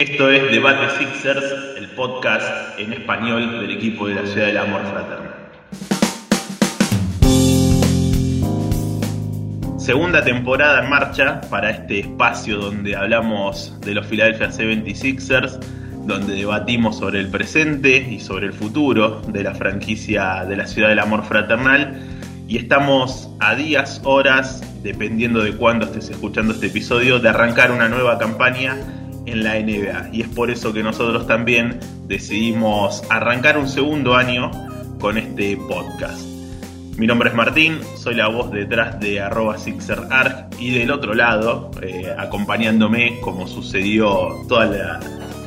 Esto es Debate Sixers, el podcast en español del equipo de la Ciudad del Amor Fraternal. Segunda temporada en marcha para este espacio donde hablamos de los Philadelphia 76ers, donde debatimos sobre el presente y sobre el futuro de la franquicia de la Ciudad del Amor Fraternal. Y estamos a días, horas, dependiendo de cuándo estés escuchando este episodio, de arrancar una nueva campaña en la NBA. Y es por eso que nosotros también decidimos arrancar un segundo año con este podcast. Mi nombre es Martín, soy la voz detrás de arroba SixerArg y del otro lado, eh, acompañándome como sucedió toda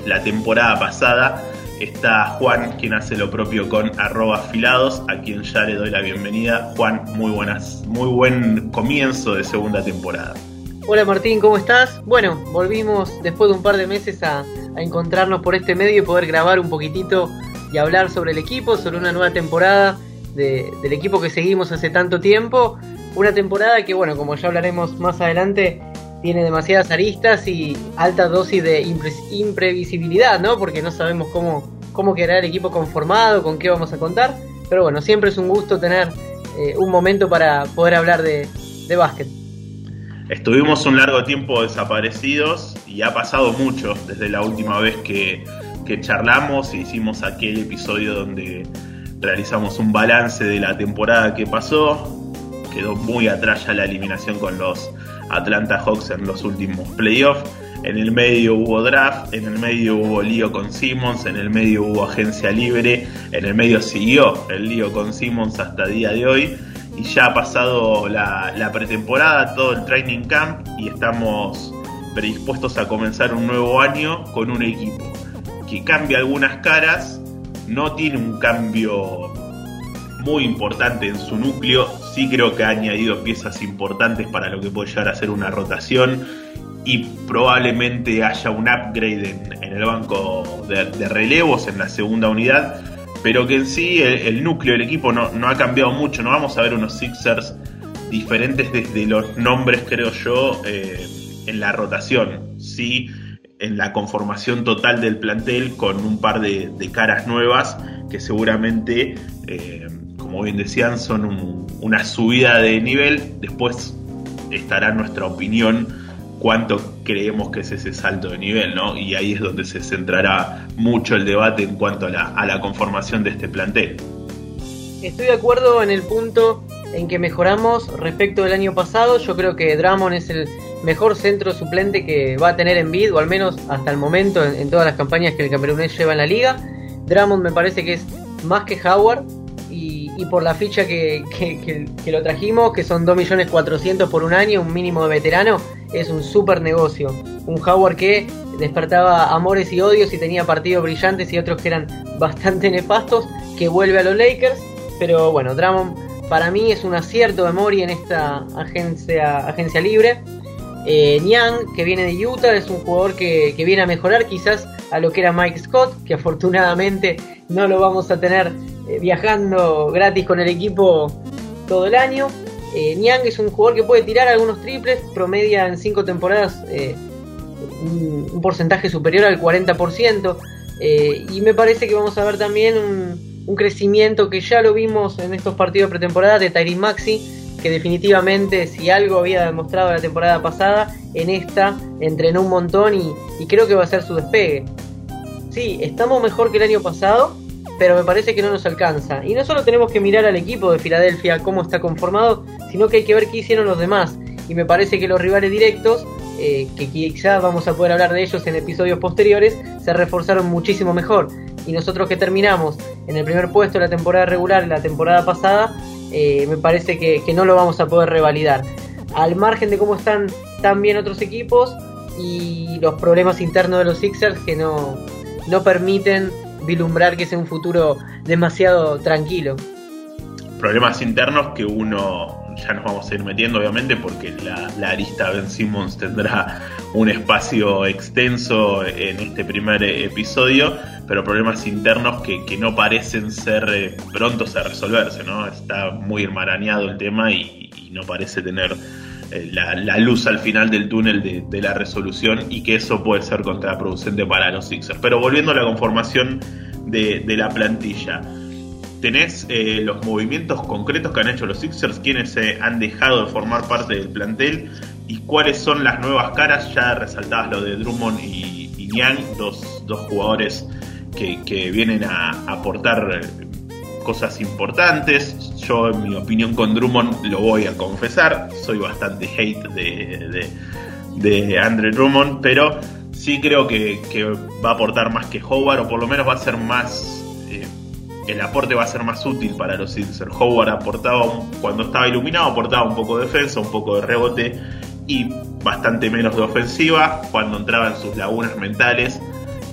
la, temporada pasada, está Juan, quien hace lo propio con arroba afilados, a quien ya le doy la bienvenida. Juan, muy buenas, muy buen comienzo de segunda temporada. Hola Martín, ¿cómo estás? Bueno, volvimos después de un par de meses a, encontrarnos por este medio y poder grabar un poquitito y hablar sobre el equipo, sobre una nueva temporada del equipo que seguimos hace tanto tiempo. Una temporada que, bueno, como ya hablaremos más adelante, tiene demasiadas aristas y alta dosis de imprevisibilidad, ¿no? Porque no sabemos cómo, cómo quedará el equipo conformado, con qué vamos a contar. Pero bueno, siempre es un gusto tener eh, un momento para poder hablar de, de básquet. Estuvimos un largo tiempo desaparecidos y ha pasado mucho desde la última vez que, charlamos e hicimos aquel episodio donde realizamos un balance de la temporada que pasó. Quedó muy atrás la eliminación con los Atlanta Hawks en los últimos playoffs. En el medio hubo draft, en el medio hubo lío con Simmons, en el medio hubo agencia libre, en el medio siguió el lío con Simmons hasta el día de hoy y ya ha pasado la, pretemporada, todo el training camp y estamos predispuestos a comenzar un nuevo año con un equipo que cambia algunas caras, no tiene un cambio muy importante en su núcleo, sí creo que ha añadido piezas importantes para lo que puede llegar a ser una rotación y probablemente haya un upgrade en, el banco de relevos en la segunda unidad pero que en sí el, núcleo del equipo no, ha cambiado mucho. No vamos a ver unos Sixers diferentes desde los nombres, creo yo, eh, en la rotación. Sí, en la conformación total del plantel con un par de, caras nuevas que seguramente, eh, como bien decían, son una subida de nivel. Después estará nuestra opinión cuánto creemos que es ese salto de nivel, ¿no? Y ahí es donde se centrará mucho el debate en cuanto a la, conformación de este plantel. Estoy de acuerdo en el punto en que mejoramos respecto del año pasado. Yo creo que Dramon es el mejor centro suplente que va a tener en bid, o al menos hasta el momento en, todas las campañas que el camerunés lleva en la liga. Dramon me parece que es más que Howard y, por la ficha que, que, lo trajimos, que son 2.400.000 por un año, un mínimo de veterano, es un super negocio. Un Howard que despertaba amores y odios y tenía partidos brillantes y otros que eran bastante nefastos, que vuelve a los Lakers. Pero bueno, Drummond para mí es un acierto de Mori en esta agencia, agencia libre. Eh, Niang, que viene de Utah, es un jugador que, que, viene a mejorar quizás a lo que era Mike Scott, que afortunadamente no lo vamos a tener eh, viajando gratis con el equipo todo el año. Eh, Niang es un jugador que puede tirar algunos triples, promedia en 5 temporadas eh, un, porcentaje superior al 40%. Eh, y me parece que vamos a ver también un, crecimiento que ya lo vimos en estos partidos pretemporada de Tyrese Maxi, que definitivamente si algo había demostrado la temporada pasada, en esta entrenó un montón y, y creo que va a ser su despegue. Sí, estamos mejor que el año pasado, pero me parece que no nos alcanza. Y no solo tenemos que mirar al equipo de Filadelfia, cómo está conformado, sino que hay que ver qué hicieron los demás. Y me parece que los rivales directos, eh, que quizás vamos a poder hablar de ellos en episodios posteriores, se reforzaron muchísimo mejor. Y nosotros que terminamos en el primer puesto de la temporada regular, la temporada pasada, eh, me parece que, no lo vamos a poder revalidar. Al margen de cómo están también otros equipos y los problemas internos de los Sixers que no, no permiten vislumbrar que sea un futuro demasiado tranquilo. Problemas internos que uno ya nos vamos a ir metiendo, obviamente, porque la, arista Ben Simmons tendrá un espacio extenso en este primer episodio, pero problemas internos que, no parecen ser eh, prontos a resolverse, ¿no? Está muy enmarañado el tema y, no parece tener eh, la, luz al final del túnel de, la resolución y que eso puede ser contraproducente para los Sixers. Pero volviendo a la conformación de, la plantilla, tenés eh, los movimientos concretos que han hecho los Sixers, quienes se han dejado de formar parte del plantel y cuáles son las nuevas caras, ya resaltadas lo de Drummond y, y dos, dos jugadores que, vienen a aportar cosas importantes. Yo, en mi opinión con Drummond, lo voy a confesar. Soy bastante hate de, de, Andre Drummond, pero sí creo que, va a aportar más que Howard, o por lo menos va a ser más. Eh, el aporte va a ser más útil para los Sixers. Howard aportaba, cuando estaba iluminado, aportaba un poco de defensa, un poco de rebote y bastante menos de ofensiva. Cuando entraba en sus lagunas mentales,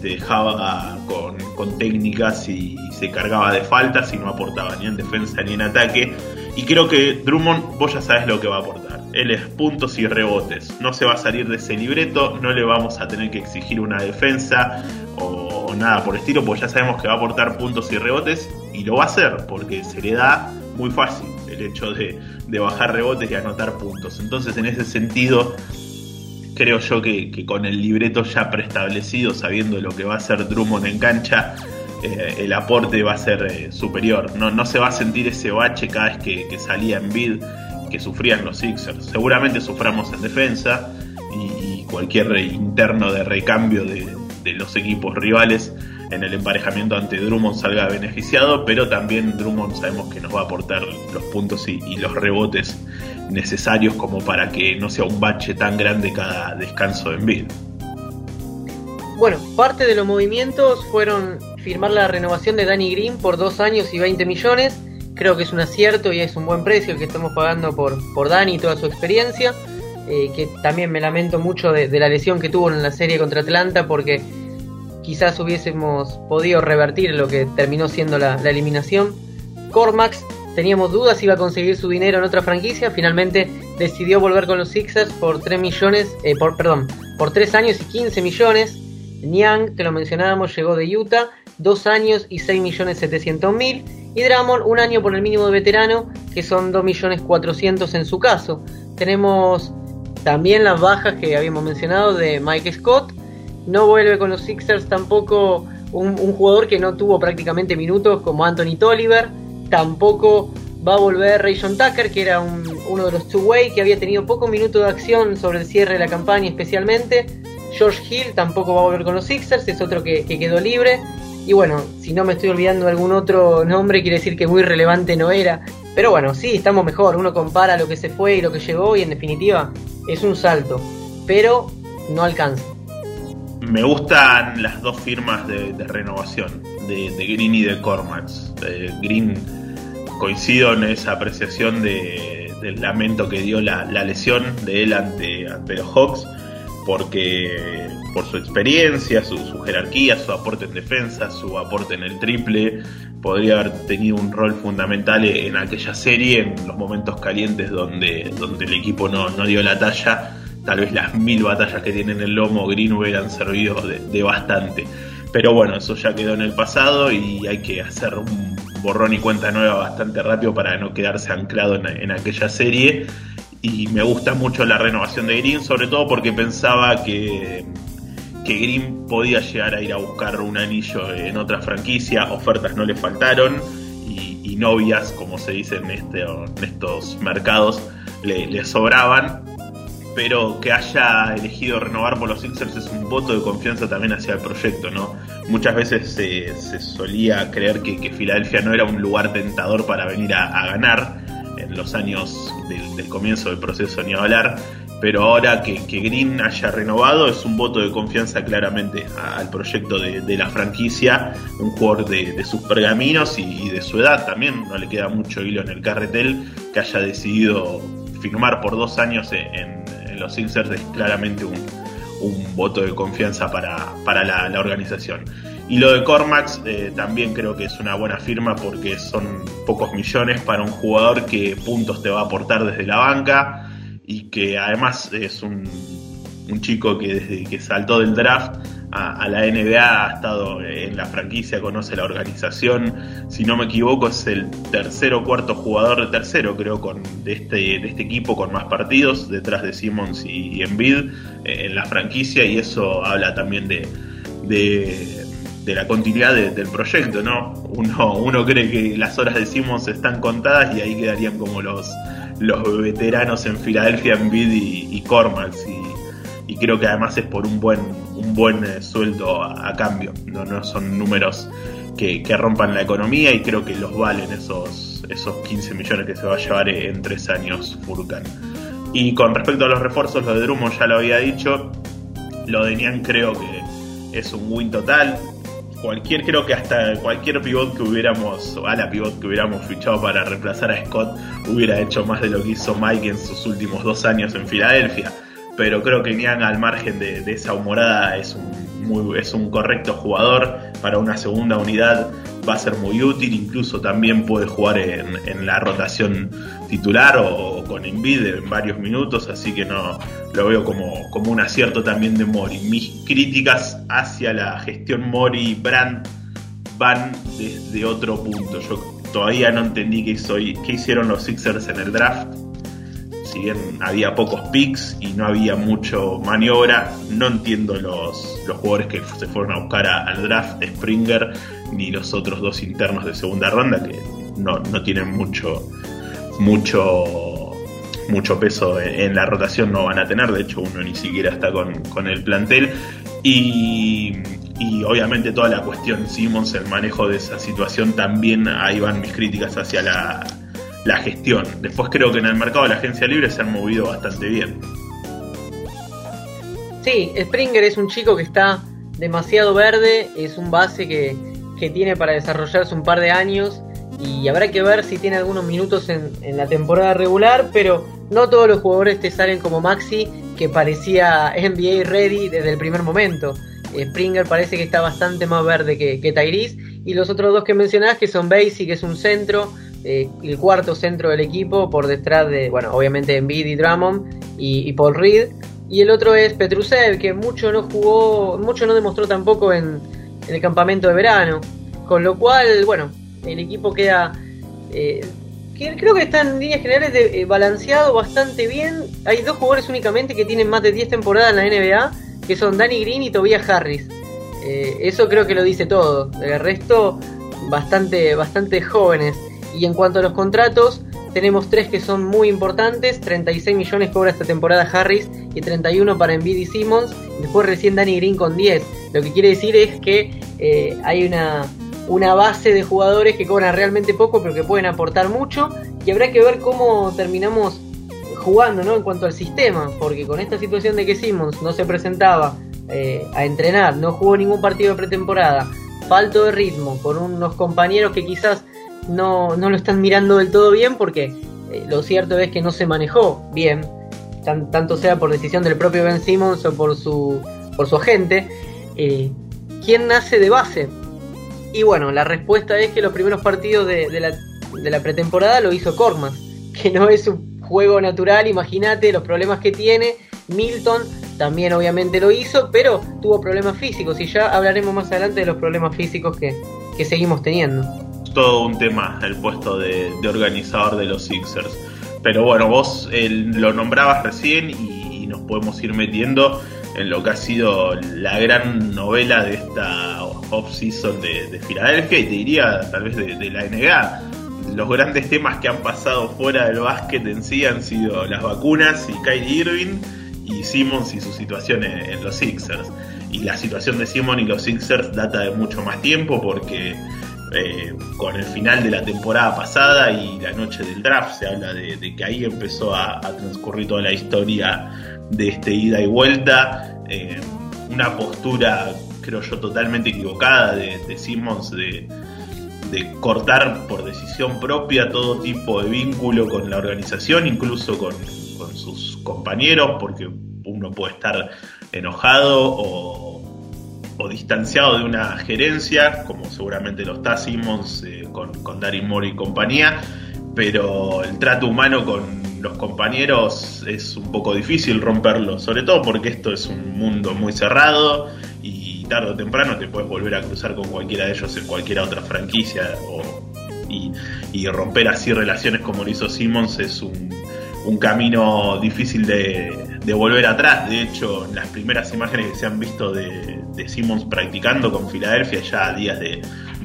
te dejaba con, con técnicas y, se cargaba de faltas y no aportaba ni en defensa ni en ataque. Y creo que Drummond, vos ya sabes lo que va a aportar. Él es puntos y rebotes. No se va a salir de ese libreto, no le vamos a tener que exigir una defensa o, nada por el estilo, porque ya sabemos que va a aportar puntos y rebotes y lo va a hacer porque se le da muy fácil el hecho de, de bajar rebotes y anotar puntos. Entonces, en ese sentido, creo yo que, con el libreto ya preestablecido, sabiendo lo que va a hacer Drummond en cancha, eh, el aporte va a ser eh, superior. No, no se va a sentir ese bache cada vez que, salía en bid que sufrían los Sixers. Seguramente suframos en defensa y, cualquier interno de recambio de, de los equipos rivales en el emparejamiento ante Drummond salga beneficiado, pero también Drummond sabemos que nos va a aportar los puntos y, los rebotes necesarios como para que no sea un bache tan grande cada descanso en vida. Bueno, parte de los movimientos fueron firmar la renovación de Danny Green por dos años y 20 millones. Creo que es un acierto y es un buen precio el que estamos pagando por, por Danny y toda su experiencia. Eh, que también me lamento mucho de, de, la lesión que tuvo en la serie contra Atlanta porque quizás hubiésemos podido revertir lo que terminó siendo la, eliminación. Cormax teníamos dudas si iba a conseguir su dinero en otra franquicia, finalmente decidió volver con los Sixers por 3 millones, eh, por, perdón, por 3 años y 15 millones. Niang, que lo mencionábamos, llegó de Utah, 2 años y 6 millones 700 mil. Y Dramon, un año por el mínimo de veterano, que son 2 millones 400 en su caso. Tenemos también las bajas que habíamos mencionado de Mike Scott, no vuelve con los Sixers tampoco un, jugador que no tuvo prácticamente minutos como Anthony Tolliver. Tampoco va a volver Rayson Tucker, que era uno de los two-way que había tenido poco minutos de acción sobre el cierre de la campaña especialmente. George Hill tampoco va a volver con los Sixers, es otro que, que quedó libre. Y bueno, si no me estoy olvidando de algún otro nombre, quiere decir que muy relevante no era. Pero bueno, sí, estamos mejor. Uno compara lo que se fue y lo que llegó y en definitiva es un salto. Pero no alcanza me gustan las dos firmas de, renovación, de, Green y de Cormax. Green coincido en esa apreciación del lamento que dio la, lesión de él ante, los Hawks, porque por su experiencia, su, jerarquía, su aporte en defensa, su aporte en el triple, podría haber tenido un rol fundamental en aquella serie, en los momentos calientes donde, donde el equipo no, no dio la talla tal vez las mil batallas que tiene en el lomo Green hubieran servido de, bastante. Pero bueno, eso ya quedó en el pasado y hay que hacer un borrón y cuenta nueva bastante rápido para no quedarse anclado en, aquella serie. Y me gusta mucho la renovación de Green, sobre todo porque pensaba que, Green podía llegar a ir a buscar un anillo en otra franquicia, ofertas no le faltaron y, novias, como se dice en, este, en estos mercados, le, le sobraban pero que haya elegido renovar por los Sixers es un voto de confianza también hacia el proyecto, ¿no? Muchas veces se, solía creer que, Filadelfia no era un lugar tentador para venir a, ganar en los años del, comienzo del proceso ni hablar, pero ahora que, Green haya renovado es un voto de confianza claramente al proyecto de, la franquicia, un jugador de, sus pergaminos y, de su edad también, no le queda mucho hilo en el carretel, que haya decidido firmar por dos años en los Sixers es claramente un, voto de confianza para, la, organización. Y lo de Cormax eh, también creo que es una buena firma porque son pocos millones para un jugador que puntos te va a aportar desde la banca y que además es un, chico que desde que saltó del draft a, la NBA, ha estado en la franquicia, conoce la organización. Si no me equivoco, es el tercer o cuarto jugador de tercero, creo, con, de, este, este equipo con más partidos, detrás de Simmons y, Embiid eh, en la franquicia, y eso habla también de, de, la continuidad del proyecto, ¿no? Uno, uno cree que las horas de Simmons están contadas y ahí quedarían como los, los veteranos en Filadelfia, Embiid y, y y, y creo que además es por un buen un buen eh, sueldo a, cambio. No, no son números que, rompan la economía y creo que los valen esos, esos 15 millones que se va a llevar en tres años Furkan. Y con respecto a los refuerzos, lo de Drummond ya lo había dicho. Lo de Nian creo que es un win total. Cualquier, creo que hasta cualquier pivot que hubiéramos, o ala pivot que hubiéramos fichado para reemplazar a Scott, hubiera hecho más de lo que hizo Mike en sus últimos dos años en Filadelfia pero creo que Niang al margen de, esa humorada es un, es un correcto jugador para una segunda unidad va a ser muy útil, incluso también puede jugar en, la rotación titular o, con Envid en varios minutos, así que no lo veo como, como un acierto también de Mori. Mis críticas hacia la gestión Mori Brand van desde otro punto. Yo todavía no entendí qué, soy, qué hicieron los Sixers en el draft si bien había pocos picks y no había mucho maniobra, no entiendo los, los jugadores que se fueron a buscar al draft, Springer ni los otros dos internos de segunda ronda que no, no tienen mucho, mucho, mucho peso en, la rotación, no van a tener, de hecho uno ni siquiera está con, con el plantel. Y, y, obviamente toda la cuestión Simmons, el manejo de esa situación, también ahí van mis críticas hacia la, la gestión. Después creo que en el mercado de la agencia libre se han movido bastante bien. Sí, Springer es un chico que está demasiado verde, es un base que, que tiene para desarrollarse un par de años y habrá que ver si tiene algunos minutos en, la temporada regular, pero no todos los jugadores te salen como Maxi, que parecía NBA ready desde el primer momento. Springer parece que está bastante más verde que, que Tyrese, y los otros dos que mencionás, que son Basie, que es un centro, eh, el cuarto centro del equipo por detrás de, bueno, obviamente Embiid y Drummond y, Paul Reed. Y el otro es Petrusev, que mucho no jugó, mucho no demostró tampoco en, el campamento de verano. Con lo cual, bueno, el equipo queda... Eh, creo que está en líneas generales eh, balanceado bastante bien. Hay dos jugadores únicamente que tienen más de 10 temporadas en la NBA, que son Danny Green y Tobias Harris. eso creo que lo dice todo. El resto, bastante, bastante jóvenes. Y en cuanto a los contratos, tenemos tres que son muy importantes. 36 millones cobra esta temporada Harris y 31 para y Simmons. Después recién Danny Green con 10. Lo que quiere decir es que eh, hay una, una base de jugadores que cobran realmente poco pero que pueden aportar mucho. Y habrá que ver cómo terminamos jugando ¿no? en cuanto al sistema. Porque con esta situación de que Simmons no se presentaba eh, a entrenar, no jugó ningún partido de pretemporada, falto de ritmo, con unos compañeros que quizás no, no lo están mirando del todo bien porque eh, lo cierto es que no se manejó bien, tanto sea por decisión del propio Ben Simmons o por su, por su agente. Eh, ¿Quién nace de base? Y bueno, la respuesta es que los primeros partidos de, la, pretemporada lo hizo Cormas, que no es un juego natural, imagínate los problemas que tiene. Milton también obviamente lo hizo, pero tuvo problemas físicos y ya hablaremos más adelante de los problemas físicos que, que seguimos teniendo todo un tema el puesto de, organizador de los Sixers. Pero bueno, vos lo nombrabas recién y, nos podemos ir metiendo en lo que ha sido la gran novela de esta off-season de, Filadelfia y te diría tal vez de, la NBA. Los grandes temas que han pasado fuera del básquet en sí han sido las vacunas y Kyrie Irving y Simmons y su situación en, los Sixers. Y la situación de Simmons y los Sixers data de mucho más tiempo porque eh, con el final de la temporada pasada y la noche del draft. Se habla de, que ahí empezó a, transcurrir toda la historia de este ida y vuelta. Eh, una postura, creo yo, totalmente equivocada de, de Simmons de, cortar por decisión propia todo tipo de vínculo con la organización, incluso con, con sus compañeros, porque uno puede estar enojado o o distanciado de una gerencia, como seguramente lo está Simmons eh, con, con Darin Moore y compañía, pero el trato humano con los compañeros es un poco difícil romperlo, sobre todo porque esto es un mundo muy cerrado y tarde o temprano te puedes volver a cruzar con cualquiera de ellos en cualquier otra franquicia y, y, romper así relaciones como lo hizo Simmons es un, un camino difícil de, volver atrás. De hecho, las primeras imágenes que se han visto de, Simmons practicando con Filadelfia ya a días de,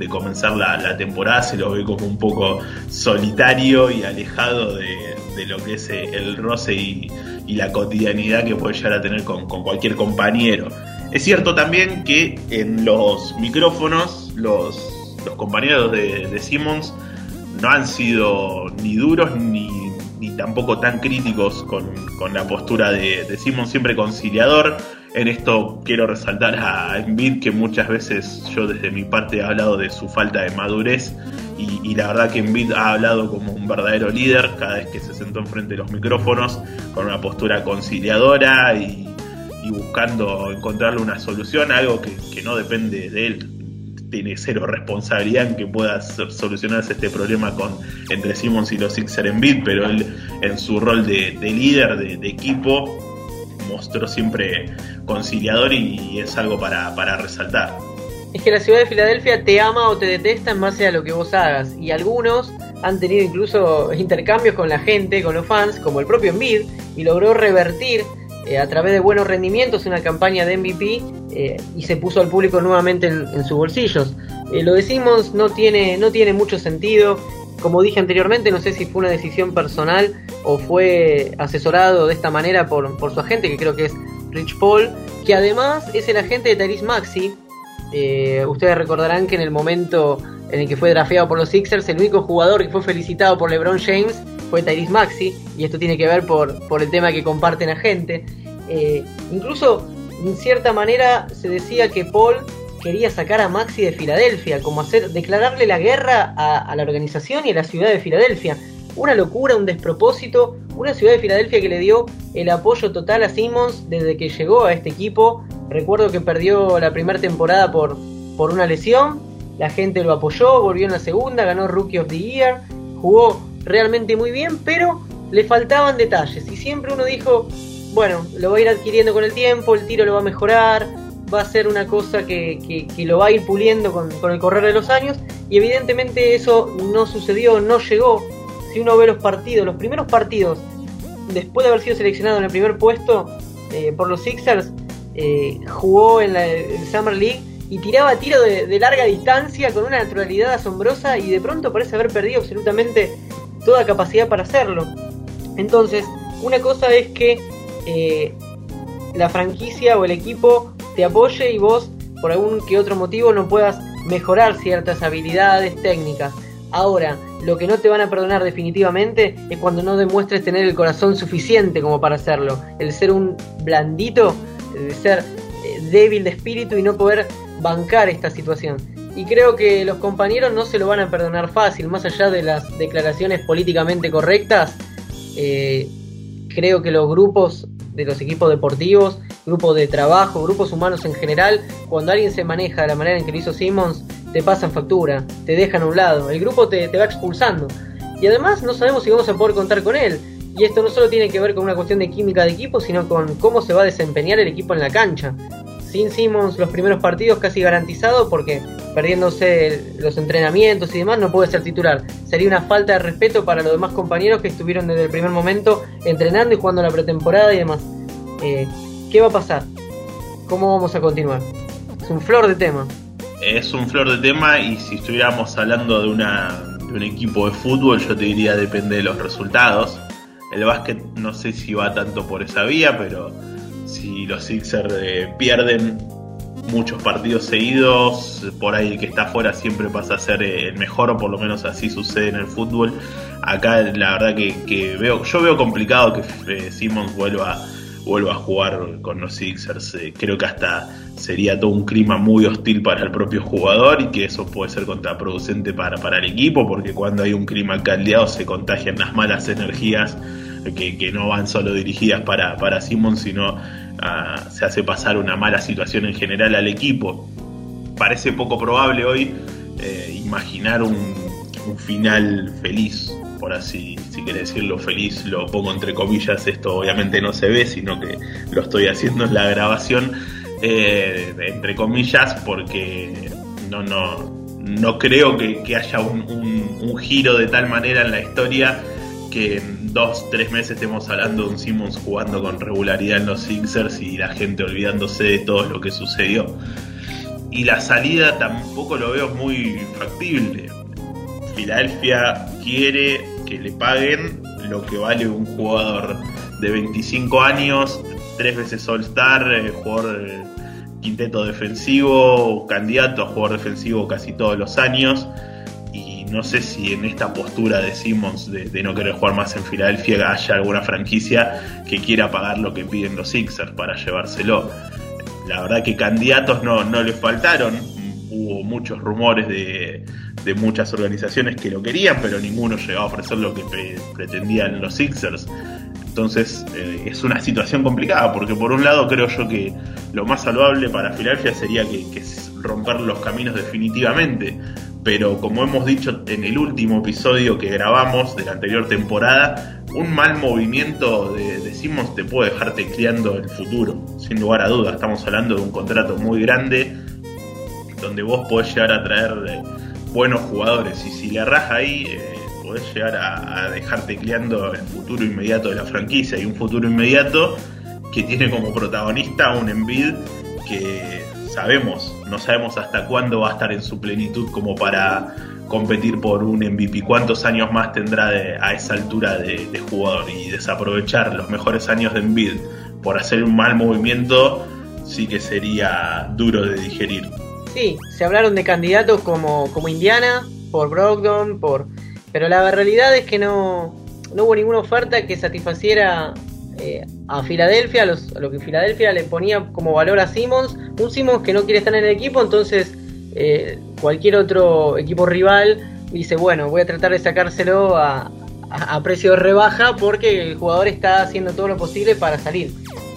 comenzar la, temporada se lo ve como un poco solitario y alejado de, lo que es el roce y, la cotidianidad que puede llegar a tener con, cualquier compañero. Es cierto también que en los micrófonos los, los compañeros de, de Simmons no han sido ni duros ni tampoco tan críticos con, con la postura de, Simon, siempre conciliador. En esto quiero resaltar a Embiid, que muchas veces yo desde mi parte he hablado de su falta de madurez y, y, la verdad que Embiid ha hablado como un verdadero líder cada vez que se sentó enfrente de los micrófonos, con una postura conciliadora y, y buscando encontrarle una solución, algo que, que no depende de él, tiene cero responsabilidad en que pueda solucionarse este problema con entre Simmons y los Sixers en bid, pero él en su rol de, de líder de, equipo mostró siempre conciliador y, es algo para, para resaltar. Es que la ciudad de Filadelfia te ama o te detesta en base a lo que vos hagas y algunos han tenido incluso intercambios con la gente, con los fans, como el propio Embiid, y logró revertir eh, a través de buenos rendimientos una campaña de MVP y se puso al público nuevamente en, en sus bolsillos. Eh, lo de Simmons no tiene, no tiene mucho sentido. Como dije anteriormente, no sé si fue una decisión personal o fue asesorado de esta manera por, por su agente, que creo que es Rich Paul, que además es el agente de Tyrese Maxi. Eh, ustedes recordarán que en el momento en el que fue drafeado por los Sixers, el único jugador que fue felicitado por LeBron James fue Tyrese Maxi, y esto tiene que ver por, por el tema que comparten a gente. Eh, incluso, en cierta manera, se decía que Paul quería sacar a Maxi de Filadelfia, como hacer, declararle la guerra a, la organización y a la ciudad de Filadelfia. Una locura, un despropósito, una ciudad de Filadelfia que le dio el apoyo total a Simmons desde que llegó a este equipo. Recuerdo que perdió la primera temporada por, por una lesión, la gente lo apoyó, volvió en la segunda, ganó Rookie of the Year, jugó realmente muy bien, pero le faltaban detalles y siempre uno dijo, bueno, lo va a ir adquiriendo con el tiempo, el tiro lo va a mejorar, va a ser una cosa que, que, lo va a ir puliendo con, con, el correr de los años y evidentemente eso no sucedió, no llegó. Si uno ve los partidos, los primeros partidos, después de haber sido seleccionado en el primer puesto eh, por los Sixers, eh, jugó en la Summer League y tiraba tiro de, larga distancia con una naturalidad asombrosa y de pronto parece haber perdido absolutamente toda capacidad para hacerlo. Entonces, una cosa es que eh, la franquicia o el equipo te apoye y vos, por algún que otro motivo, no puedas mejorar ciertas habilidades técnicas. Ahora, lo que no te van a perdonar definitivamente es cuando no demuestres tener el corazón suficiente como para hacerlo. El ser un blandito, el ser eh, débil de espíritu y no poder bancar esta situación. Y creo que los compañeros no se lo van a perdonar fácil, más allá de las declaraciones políticamente correctas. Eh, creo que los grupos de los equipos deportivos, grupos de trabajo, grupos humanos en general, cuando alguien se maneja de la manera en que lo hizo Simmons, te pasan factura, te dejan a un lado, el grupo te, te va expulsando. Y además no sabemos si vamos a poder contar con él. Y esto no solo tiene que ver con una cuestión de química de equipo, sino con cómo se va a desempeñar el equipo en la cancha. Sin Simmons los primeros partidos casi garantizado porque perdiéndose los entrenamientos y demás no puede ser titular. Sería una falta de respeto para los demás compañeros que estuvieron desde el primer momento entrenando y jugando la pretemporada y demás. Eh, ¿Qué va a pasar? ¿Cómo vamos a continuar? Es un flor de tema. Es un flor de tema y si estuviéramos hablando de, una, de un equipo de fútbol yo te diría depende de los resultados. El básquet no sé si va tanto por esa vía, pero si los Sixers eh, pierden muchos partidos seguidos, por ahí el que está afuera siempre pasa a ser eh, el mejor, o por lo menos así sucede en el fútbol. Acá la verdad que, veo, yo veo complicado que eh, Simmons vuelva, vuelva a jugar con los Sixers. Eh, creo que hasta sería todo un clima muy hostil para el propio jugador y que eso puede ser contraproducente para, para el equipo, porque cuando hay un clima caldeado se contagian las malas energías que, que no van solo dirigidas para, para Simmons, sino se hace pasar una mala situación en general al equipo. Parece poco probable hoy eh, imaginar un, un, final feliz, por así, si quiere decirlo feliz, lo pongo entre comillas, esto obviamente no se ve, sino que lo estoy haciendo en la grabación. eh, entre comillas, porque no, no, no creo que, haya un, giro de tal manera en la historia que dos, tres meses estemos hablando de un Simmons jugando con regularidad en los Sixers y la gente olvidándose de todo lo que sucedió. Y la salida tampoco lo veo muy factible. Filadelfia quiere que le paguen lo que vale un jugador de 25 años, tres veces All-Star, eh, jugador eh, quinteto defensivo, candidato a jugador defensivo casi todos los años. No sé si en esta postura de Simmons de, no querer jugar más en Filadelfia haya alguna franquicia que quiera pagar lo que piden los Sixers para llevárselo. La verdad que candidatos no, no le faltaron. Hubo muchos rumores de, de muchas organizaciones que lo querían, pero ninguno llegaba a ofrecer lo que pretendían los Sixers. Entonces eh, es una situación complicada, porque por un lado creo yo que lo más salvable para Filadelfia sería que, romper los caminos definitivamente. Pero como hemos dicho en el último episodio que grabamos de la anterior temporada, un mal movimiento de, de te puede dejar tecleando el futuro, sin lugar a dudas. Estamos hablando de un contrato muy grande, donde vos podés llegar a traer eh, buenos jugadores. Y si le raja ahí, eh, podés llegar a, dejar tecleando el futuro inmediato de la franquicia. Y un futuro inmediato que tiene como protagonista un Envid que sabemos, no sabemos hasta cuándo va a estar en su plenitud como para competir por un MVP. ¿Cuántos años más tendrá a esa altura de, de, jugador? Y desaprovechar los mejores años de Envid por hacer un mal movimiento sí que sería duro de digerir. Sí, se hablaron de candidatos como, como Indiana, por Brogdon, por... pero la realidad es que no, no hubo ninguna oferta que satisfaciera eh, a Filadelfia, a, lo que Filadelfia le ponía como valor a Simmons. Un Simmons que no quiere estar en el equipo, entonces eh, cualquier otro equipo rival dice, bueno, voy a tratar de sacárselo a, a, precio de rebaja porque el jugador está haciendo todo lo posible para salir.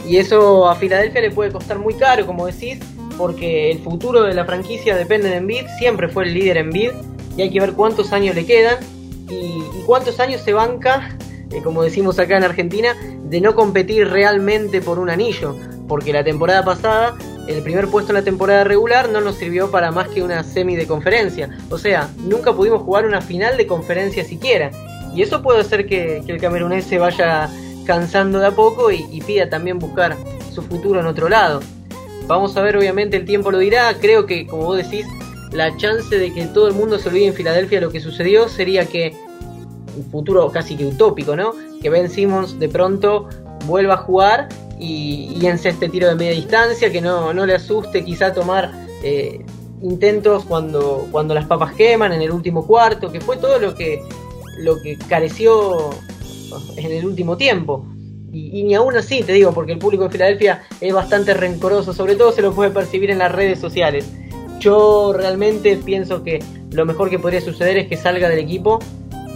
Y eso a Filadelfia le puede costar muy caro, como decís, porque el futuro de la franquicia depende de Embiid, siempre fue el líder en Embiid y hay que ver cuántos años le quedan y, cuántos años se banca, como decimos acá en Argentina, de no competir realmente por un anillo, porque la temporada pasada el primer puesto en la temporada regular no nos sirvió para más que una semi de conferencia. O sea, nunca pudimos jugar una final de conferencia siquiera. Y eso puede hacer que, el camerunés se vaya cansando de a poco y, pida también buscar su futuro en otro lado. Vamos a ver, obviamente el tiempo lo dirá. Creo que, como vos decís, la chance de que todo el mundo se olvide en Filadelfia lo que sucedió sería que, futuro casi que utópico, ¿no? Que Ben Simmons de pronto vuelva a jugar y, y este tiro de media distancia, que no, no le asuste quizá tomar eh, intentos cuando, cuando las papas queman en el último cuarto, que fue todo lo que, lo que careció en el último tiempo. Y, ni aún así, te digo, porque el público de Filadelfia es bastante rencoroso, sobre todo se lo puede percibir en las redes sociales. Yo realmente pienso que lo mejor que podría suceder es que salga del equipo,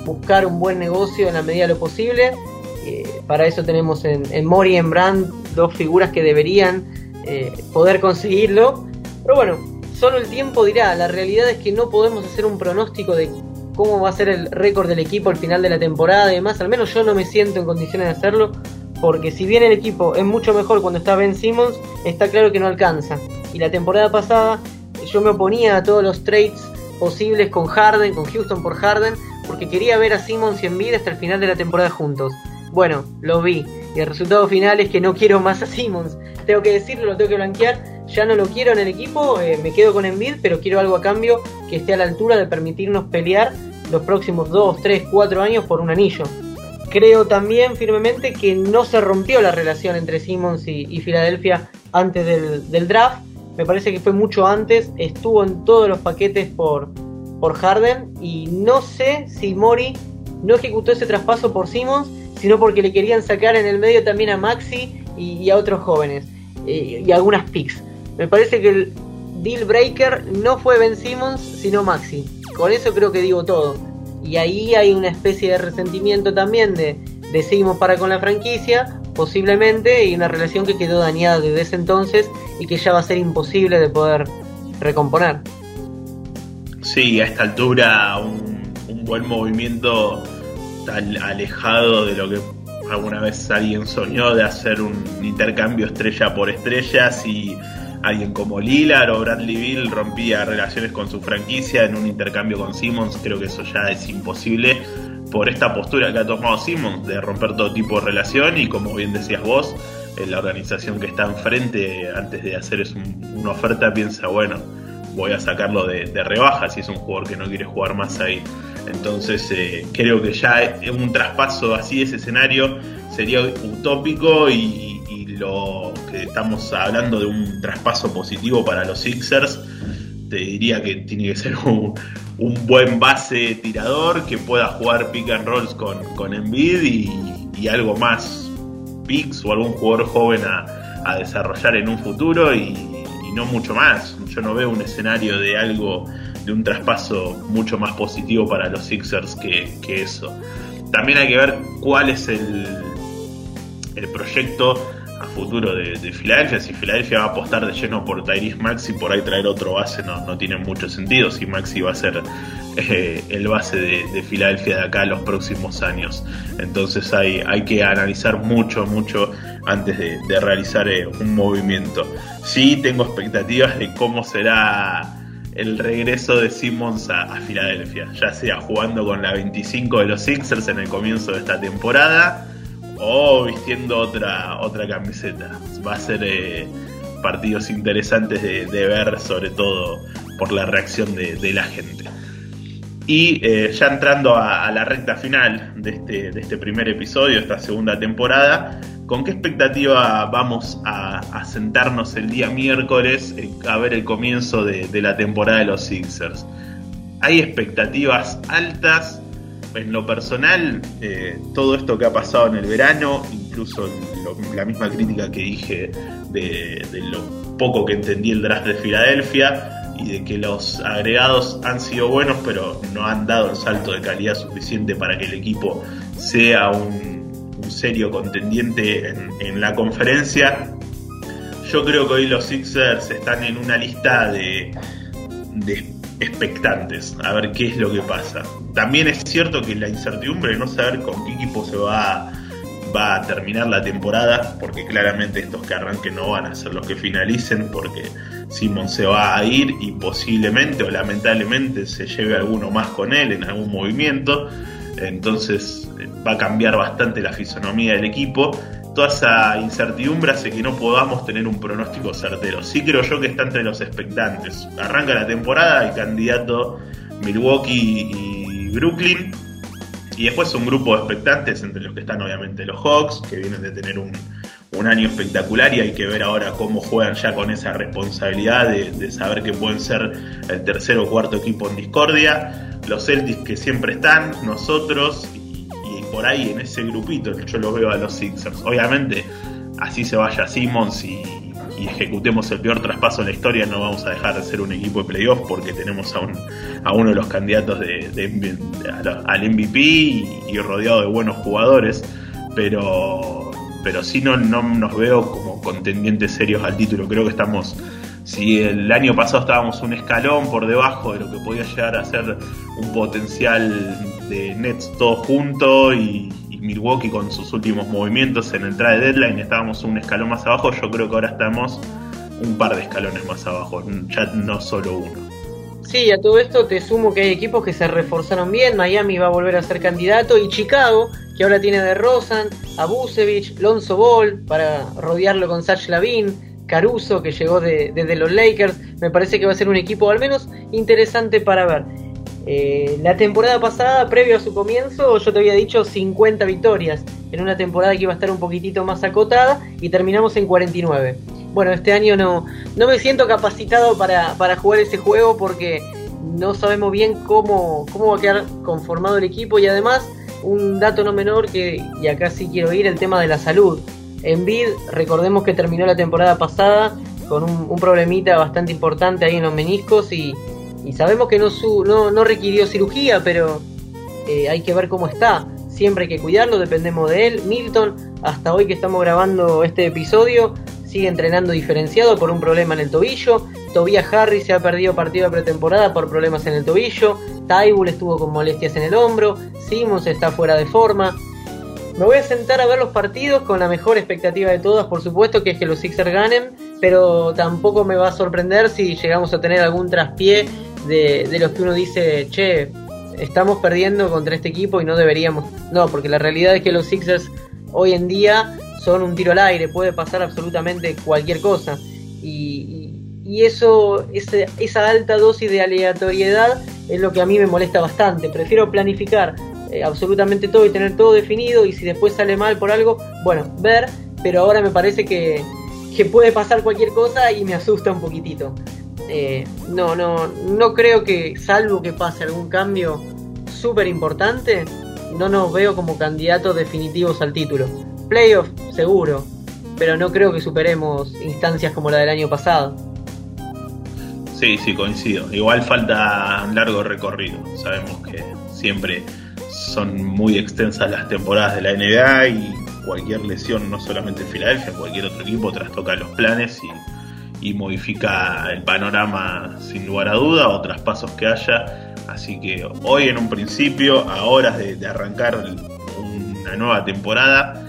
buscar un buen negocio en la medida de lo posible. Eh, para eso tenemos en, Mori y en Brand dos figuras que deberían eh, poder conseguirlo. Pero bueno, solo el tiempo dirá. La realidad es que no podemos hacer un pronóstico de cómo va a ser el récord del equipo al final de la temporada. Además, al menos yo no me siento en condiciones de hacerlo porque si bien el equipo es mucho mejor cuando está Ben Simmons, está claro que no alcanza. Y la temporada pasada yo me oponía a todos los trades posibles con Harden, con Houston por Harden, porque quería ver a Simmons y Embiid hasta el final de la temporada juntos. Bueno, lo vi. Y el resultado final es que no quiero más a Simmons. Tengo que decirlo, lo tengo que blanquear. Ya no lo quiero en el equipo, eh, me quedo con Embiid, pero quiero algo a cambio que esté a la altura de permitirnos pelear los próximos 2, 3, 4 años por un anillo. Creo también firmemente que no se rompió la relación entre Simmons y, Filadelfia antes del, draft. Me parece que fue mucho antes. Estuvo en todos los paquetes por, por Harden. Y no sé si Mori no ejecutó ese traspaso por Simmons, sino porque le querían sacar en el medio también a Maxi y, a otros jóvenes. Eh, y algunas picks. Me parece que el deal breaker no fue Ben Simmons, sino Maxi. Con eso creo que digo todo y ahí hay una especie de resentimiento también de, de seguimos para con la franquicia, posiblemente, y una relación que quedó dañada desde ese entonces y que ya va a ser imposible de poder recomponer. Sí, a esta altura un, buen movimiento tan alejado de lo que alguna vez alguien soñó de hacer un intercambio estrella por estrellas y alguien como Lillard o Bradley Bill rompía relaciones con su franquicia en un intercambio con Simmons, creo que eso ya es imposible por esta postura que ha tomado Simmons de romper todo tipo de relación y como bien decías vos, la organización que está enfrente antes de hacer una oferta piensa, bueno, voy a sacarlo de, rebaja si es un jugador que no quiere jugar más ahí. Entonces eh, creo que ya un traspaso así, ese escenario, sería utópico y, lo que estamos hablando de un traspaso positivo para los Sixers, te diría que tiene que ser un, buen base tirador que pueda jugar pick and rolls con, con Embiid y, algo más picks o algún jugador joven a, desarrollar en un futuro y, no mucho más. Yo no veo un escenario de algo, de un traspaso mucho más positivo para los Sixers que, eso. También hay que ver cuál es el, el proyecto a futuro de, Filadelfia. Si Filadelfia va a apostar de lleno por Tyrese Maxi, por ahí traer otro base no, no tiene mucho sentido. Si Maxi va a ser eh, el base de, Filadelfia de acá los próximos años. Entonces hay, hay que analizar mucho, mucho antes de, realizar eh, un movimiento. Sí tengo expectativas de cómo será el regreso de Simmons a, a, Filadelfia, ya sea jugando con la 25 de los Sixers en el comienzo de esta temporada o vistiendo otra, otra camiseta. Va a ser eh, partidos interesantes de, ver, sobre todo por la reacción de, la gente. Y eh, ya entrando a, la recta final de este, de este primer episodio, esta segunda temporada, ¿con qué expectativa vamos a, sentarnos el día miércoles eh, a ver el comienzo de, de la temporada de los Sixers? Hay expectativas altas, en lo personal, eh, todo esto que ha pasado en el verano, incluso la misma crítica que dije de, lo poco que entendí el draft de Filadelfia y de que los agregados han sido buenos, pero no han dado el salto de calidad suficiente para que el equipo sea un, serio contendiente en, la conferencia. Yo creo que hoy los Sixers están en una lista de, expectantes a ver qué es lo que pasa. También es cierto que la incertidumbre de no saber con qué equipo se va, va a terminar la temporada, porque claramente estos que arranquen no van a ser los que finalicen, porque Simon se va a ir y posiblemente o lamentablemente se lleve alguno más con él en algún movimiento. Entonces va a cambiar bastante la fisonomía del equipo toda esa incertidumbre hace que no podamos tener un pronóstico certero. Sí creo yo que está entre los expectantes. Arranca la temporada, el candidato Milwaukee y Brooklyn. Y después un grupo de expectantes, entre los que están obviamente los Hawks, que vienen de tener un, año espectacular y hay que ver ahora cómo juegan ya con esa responsabilidad de, saber que pueden ser el tercer o cuarto equipo en discordia. Los Celtics que siempre están, nosotros por ahí en ese grupito yo lo veo a los Sixers. Obviamente, así se vaya Simmons y, ejecutemos el peor traspaso en la historia, no vamos a dejar de ser un equipo de playoff porque tenemos a, un, uno de los candidatos de, al MVP y, rodeado de buenos jugadores, pero, pero sí no, no nos veo como contendientes serios al título. Creo que estamos si el año pasado estábamos un escalón por debajo de lo que podía llegar a ser un potencial de Nets todo junto y, Milwaukee con sus últimos movimientos en el trade deadline estábamos un escalón más abajo, yo creo que ahora estamos un par de escalones más abajo, ya no solo uno. Sí, a todo esto te sumo que hay equipos que se reforzaron bien, Miami va a volver a ser candidato y Chicago, ahora tiene de Rosan, a Busevich, Lonzo Ball para rodearlo con Sach Lavin, Caruso que llegó desde los Lakers, me parece que va a ser un equipo al menos interesante para ver. Eh, la temporada pasada, previo a su comienzo, yo te había dicho 50 victorias en una temporada que iba a estar un poquitito más acotada y terminamos en 49. Bueno, este año no, no me siento capacitado para, jugar ese juego porque no sabemos bien cómo, cómo va a quedar conformado el equipo y además un dato no menor que, y acá sí quiero ir, el tema de la salud. En Vid, recordemos que terminó la temporada pasada con un, un problemita bastante importante ahí en los meniscos y, y sabemos que no, su, no, no requirió cirugía, pero eh, hay que ver cómo está. Siempre hay que cuidarlo, dependemos de él. Milton, hasta hoy que estamos grabando este episodio, sigue entrenando diferenciado por un problema en el tobillo. Tobias Harris se ha perdido partido de pretemporada por problemas en el tobillo. Tybull estuvo con molestias en el hombro. Simmons está fuera de forma. me voy a sentar a ver los partidos con la mejor expectativa de todas, por supuesto, que es que los Sixers ganen, pero tampoco me va a sorprender si llegamos a tener algún traspié de, de los que uno dice, che, estamos perdiendo contra este equipo y no deberíamos. No, porque la realidad es que los Sixers hoy en día son un tiro al aire, puede pasar absolutamente cualquier cosa. Y, eso, esa alta dosis de aleatoriedad es lo que a mí me molesta bastante. Prefiero planificar eh, absolutamente todo y tener todo definido y si después sale mal por algo, bueno, ver, pero ahora me parece que, que puede pasar cualquier cosa y me asusta un poquitito. Eh, no, no, no creo que, salvo que pase algún cambio súper importante, no nos veo como candidatos definitivos al título. Playoff, seguro, pero no creo que superemos instancias como la del año pasado. Sí, sí, coincido. Igual falta un largo recorrido. Sabemos que siempre son muy extensas las temporadas de la NBA y cualquier lesión, no solamente en Filadelfia, cualquier otro equipo trastoca los planes y, modifica el panorama sin lugar a duda o traspasos que haya Así que hoy en un principio, a horas de, arrancar una nueva temporada,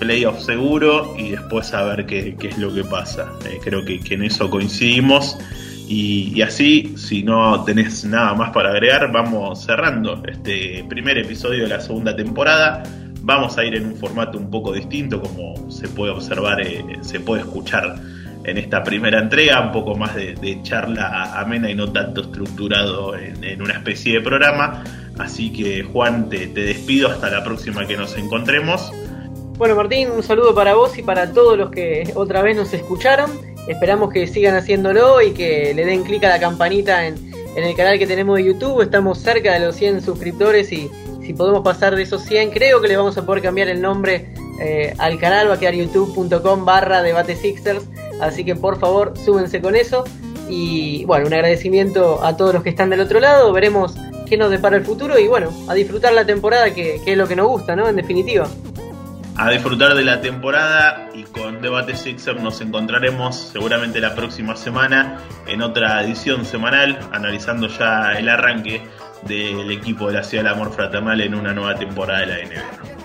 playoff seguro y después a ver qué, es lo que pasa. Eh, creo que, en eso coincidimos. Y, así, si no tenés nada más para agregar, vamos cerrando este primer episodio de la segunda temporada. Vamos a ir en un formato un poco distinto, como se puede observar, eh, se puede escuchar en esta primera entrega, un poco más de, charla amena y no tanto estructurado en, una especie de programa. Así que Juan, te, despido hasta la próxima que nos encontremos. Bueno Martín, un saludo para vos y para todos los que otra vez nos escucharon. Esperamos que sigan haciéndolo y que le den clic a la campanita en, el canal que tenemos de YouTube. Estamos cerca de los 100 suscriptores y si podemos pasar de esos 100, creo que le vamos a poder cambiar el nombre eh, al canal. Va a quedar youtube.com barra debate Sixers Así que por favor, súbense con eso. Y bueno, un agradecimiento a todos los que están del otro lado. Veremos qué nos depara el futuro y bueno, a disfrutar la temporada que, es lo que nos gusta, ¿no? En definitiva. A disfrutar de la temporada y con Debate Sixer nos encontraremos seguramente la próxima semana en otra edición semanal, analizando ya el arranque del equipo de la Ciudad del Amor Fraternal en una nueva temporada de la NBA.